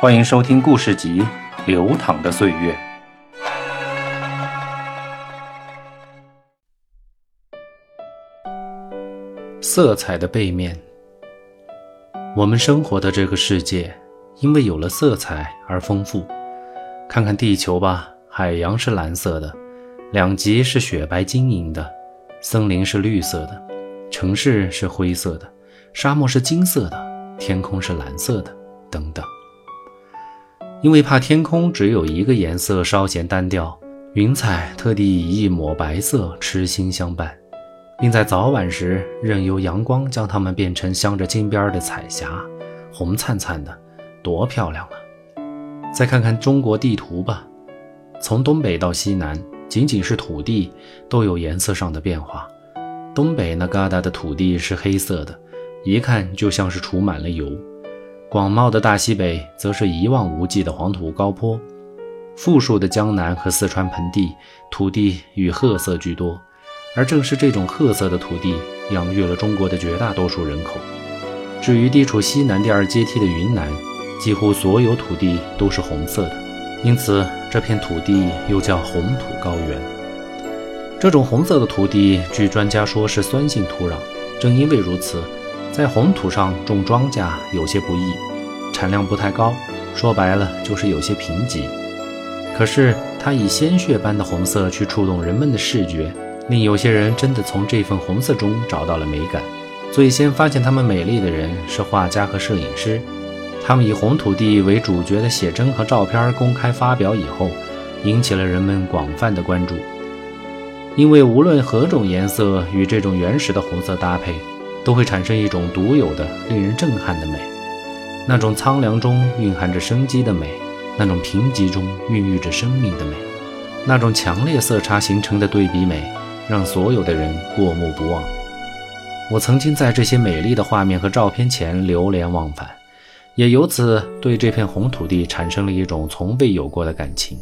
欢迎收听故事集《流淌的岁月》。色彩的背面，我们生活的这个世界，因为有了色彩而丰富。看看地球吧，海洋是蓝色的，两极是雪白晶莹的，森林是绿色的，城市是灰色的，沙漠是金色的，天空是蓝色的，等等。因为怕天空只有一个颜色稍显单调，云彩特地以一抹白色痴心相伴，并在早晚时任由阳光将它们变成镶着金边的彩霞，红灿灿的，多漂亮啊！再看看中国地图吧，从东北到西南，仅仅是土地都有颜色上的变化。东北那疙瘩的土地是黑色的，一看就像是涂满了油。广袤的大西北则是一望无际的黄土高坡，富庶的江南和四川盆地土地与褐色居多，而正是这种褐色的土地养育了中国的绝大多数人口。至于地处西南第二阶梯的云南，几乎所有土地都是红色的，因此这片土地又叫红土高原。这种红色的土地，据专家说是酸性土壤，正因为如此。在红土上种庄稼有些不易，产量不太高，说白了就是有些贫瘠。可是它以鲜血般的红色去触动人们的视觉，令有些人真的从这份红色中找到了美感。最先发现它们美丽的人是画家和摄影师，他们以红土地为主角的写真和照片公开发表以后，引起了人们广泛的关注。因为无论何种颜色与这种原始的红色搭配。都会产生一种独有的、令人震撼的美，那种苍凉中蕴含着生机的美，那种贫瘠中孕育着生命的美，那种强烈色差形成的对比美，让所有的人过目不忘。我曾经在这些美丽的画面和照片前流连忘返，也由此对这片红土地产生了一种从未有过的感情，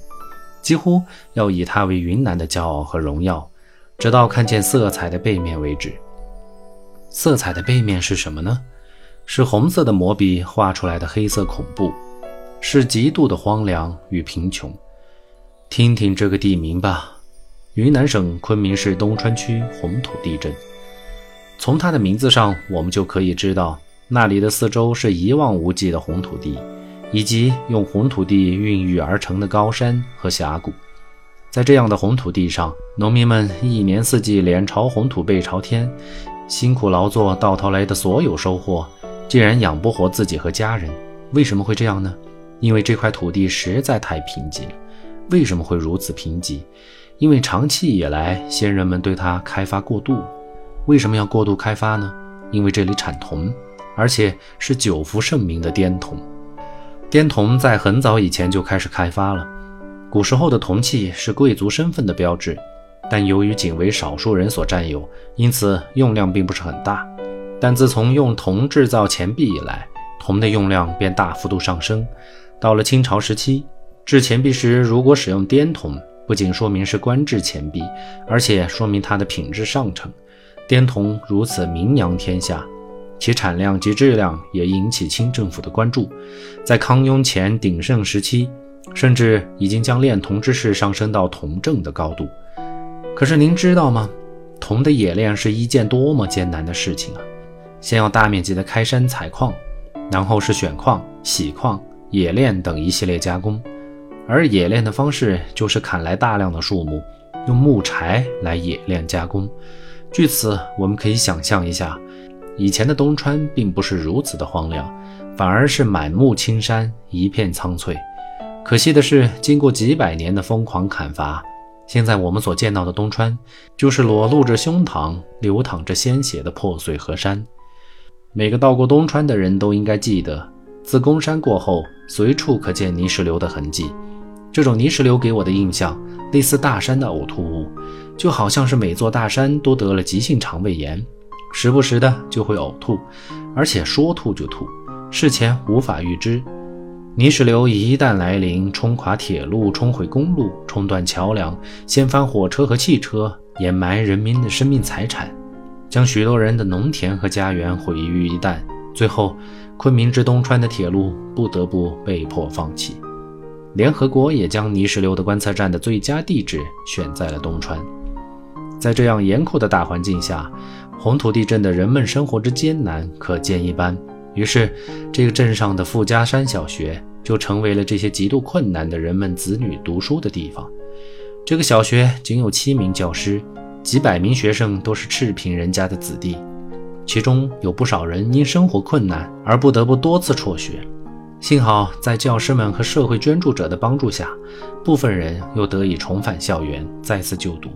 几乎要以它为云南的骄傲和荣耀，直到看见色彩的背面为止。色彩的背面是什么呢？是红色的魔笔画出来的黑色恐怖，是极度的荒凉与贫穷。听听这个地名吧，云南省昆明市东川区红土地镇。从它的名字上，我们就可以知道，那里的四周是一望无际的红土地，以及用红土地孕育而成的高山和峡谷。在这样的红土地上，农民们一年四季脸朝红土背朝天。辛苦劳作到头来的所有收获，竟然养不活自己和家人。为什么会这样呢？因为这块土地实在太贫瘠了。为什么会如此贫瘠？因为长期以来先人们对它开发过度。为什么要过度开发呢？因为这里产铜，而且是久负盛名的滇铜。滇铜在很早以前就开始开发了。古时候的铜器是贵族身份的标志。但由于仅为少数人所占有，因此用量并不是很大。但自从用铜制造钱币以来，铜的用量便大幅度上升。到了清朝时期，制钱币时如果使用滇铜，不仅说明是官制钱币，而且说明它的品质上乘。滇铜如此名扬天下，其产量及质量也引起清政府的关注。在康雍乾鼎盛时期，甚至已经将炼铜之事上升到铜政的高度。可是您知道吗？铜的冶炼是一件多么艰难的事情啊！先要大面积的开山采矿，然后是选矿、洗矿、冶炼等一系列加工。而冶炼的方式就是砍来大量的树木，用木柴来冶炼加工。据此，我们可以想象一下，以前的东川并不是如此的荒凉，反而是满目青山，一片苍翠。可惜的是，经过几百年的疯狂砍伐。现在我们所见到的东川，就是裸露着胸膛、流淌着鲜血的破碎河山。每个到过东川的人都应该记得，自公山过后，随处可见泥石流的痕迹。这种泥石流给我的印象，类似大山的呕吐物，就好像是每座大山都得了急性肠胃炎，时不时的就会呕吐，而且说吐就吐，事前无法预知。泥石流一旦来临，冲垮铁路，冲毁公路，冲断桥梁，掀翻火车和汽车，掩埋人民的生命财产，将许多人的农田和家园毁于一旦，最后昆明至东川的铁路不得不被迫放弃。联合国也将泥石流的观测站的最佳地址选在了东川。在这样严酷的大环境下，红土地镇的人们生活之艰难可见一斑。于是，这个镇上的富家山小学就成为了这些极度困难的人们子女读书的地方。这个小学仅有七名教师，几百名学生都是赤贫人家的子弟，其中有不少人因生活困难而不得不多次辍学。幸好，在教师们和社会捐助者的帮助下，部分人又得以重返校园，再次就读。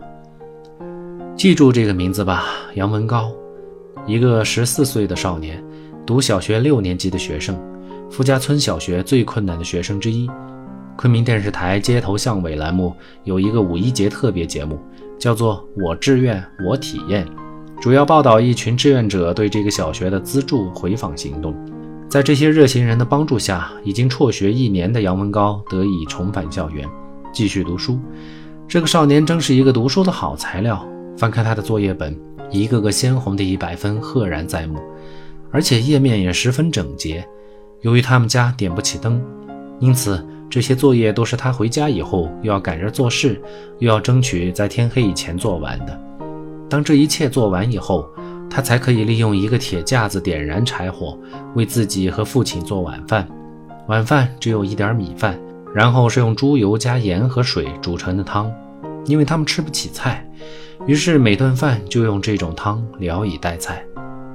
记住这个名字吧，杨文高，一个十四岁的少年。读小学六年级的学生，富家村小学最困难的学生之一。昆明电视台街头巷尾栏目有一个五一节特别节目，叫做《我志愿我体验》，主要报道一群志愿者对这个小学的资助回访行动。在这些热心人的帮助下，已经辍学一年的杨文高得以重返校园，继续读书。这个少年真是一个读书的好材料。翻开他的作业本，一个个鲜红的一百分赫然在目。而且页面也十分整洁。由于他们家点不起灯，因此这些作业都是他回家以后又要赶着做事，又要争取在天黑以前做完的。当这一切做完以后，他才可以利用一个铁架子点燃柴火，为自己和父亲做晚饭。晚饭只有一点米饭，然后是用猪油加盐和水煮成的汤。因为他们吃不起菜，于是每顿饭就用这种汤聊以待菜。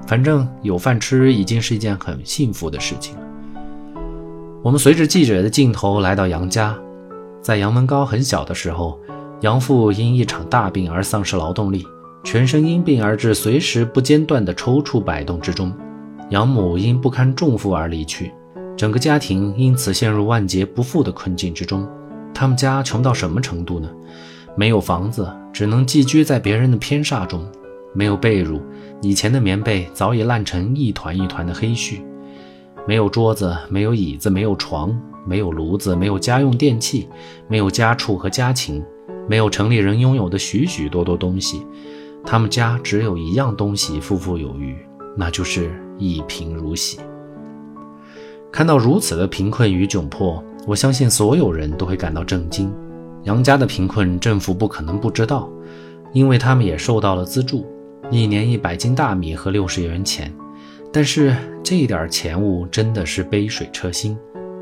反正有饭吃已经是一件很幸福的事情了。我们随着记者的镜头来到杨家，在杨文高很小的时候，杨父因一场大病而丧失劳动力，全身因病而至，随时不间断的抽搐摆动之中。养母因不堪重负而离去，整个家庭因此陷入万劫不复的困境之中。他们家穷到什么程度呢？没有房子，只能寄居在别人的偏煞中。没有被褥，以前的棉被早已烂成一团一团的黑絮；没有桌子，没有椅子，没有床，没有炉子，没有家用电器，没有家畜和家禽，没有城里人拥有的许许多多东西。他们家只有一样东西富富有余，那就是一贫如洗。看到如此的贫困与窘迫，我相信所有人都会感到震惊。杨家的贫困，政府不可能不知道，因为他们也受到了资助。一年一百斤大米和六十元钱，但是这点钱物真的是杯水车薪。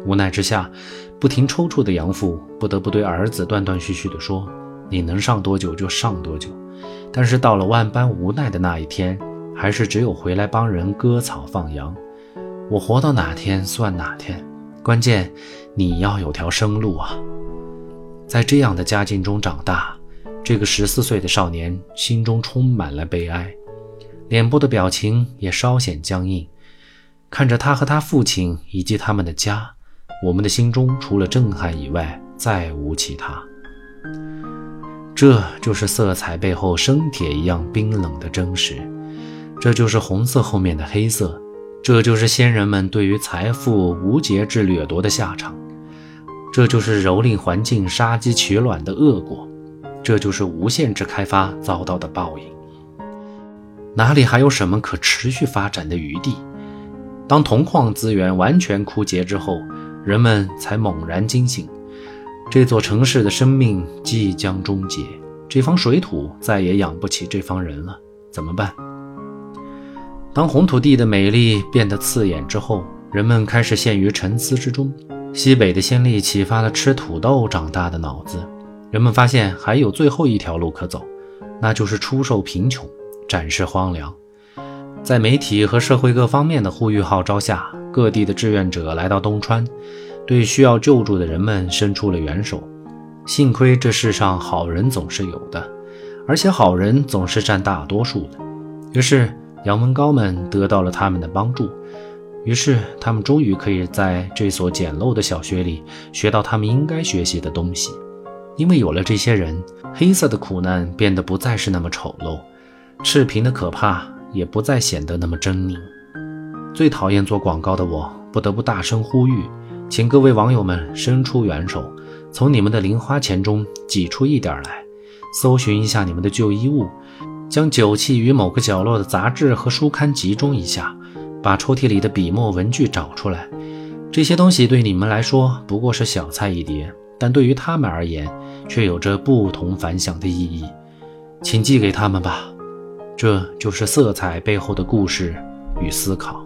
无奈之下，不停抽搐的杨父不得不对儿子断断续续地说：“你能上多久就上多久。”但是到了万般无奈的那一天，还是只有回来帮人割草放羊。我活到哪天算哪天，关键你要有条生路啊！在这样的家境中长大。这个十四岁的少年心中充满了悲哀，脸部的表情也稍显僵硬。看着他和他父亲以及他们的家，我们的心中除了震撼以外，再无其他。这就是色彩背后生铁一样冰冷的真实，这就是红色后面的黑色，这就是先人们对于财富无节制掠夺的下场，这就是蹂躏环境、杀鸡取卵的恶果。这就是无限制开发遭到的报应。哪里还有什么可持续发展的余地？当铜矿资源完全枯竭之后，人们才猛然惊醒：这座城市的生命即将终结，这方水土再也养不起这方人了。怎么办？当红土地的美丽变得刺眼之后，人们开始陷于沉思之中。西北的先例启发了吃土豆长大的脑子。人们发现还有最后一条路可走，那就是出售贫穷，展示荒凉。在媒体和社会各方面的呼吁号召下，各地的志愿者来到东川，对需要救助的人们伸出了援手。幸亏这世上好人总是有的，而且好人总是占大多数的。于是杨文高们得到了他们的帮助，于是他们终于可以在这所简陋的小学里学到他们应该学习的东西。因为有了这些人，黑色的苦难变得不再是那么丑陋，赤贫的可怕也不再显得那么狰狞，最讨厌做广告的我，不得不大声呼吁，请各位网友们伸出援手，从你们的零花钱中挤出一点来。搜寻一下你们的旧衣物，将酒器与某个角落的杂志和书刊集中一下，把抽屉里的笔墨文具找出来。这些东西对你们来说不过是小菜一碟，但对于他们而言却有着不同凡响的意义。请寄给他们吧。这就是色彩背后的故事与思考。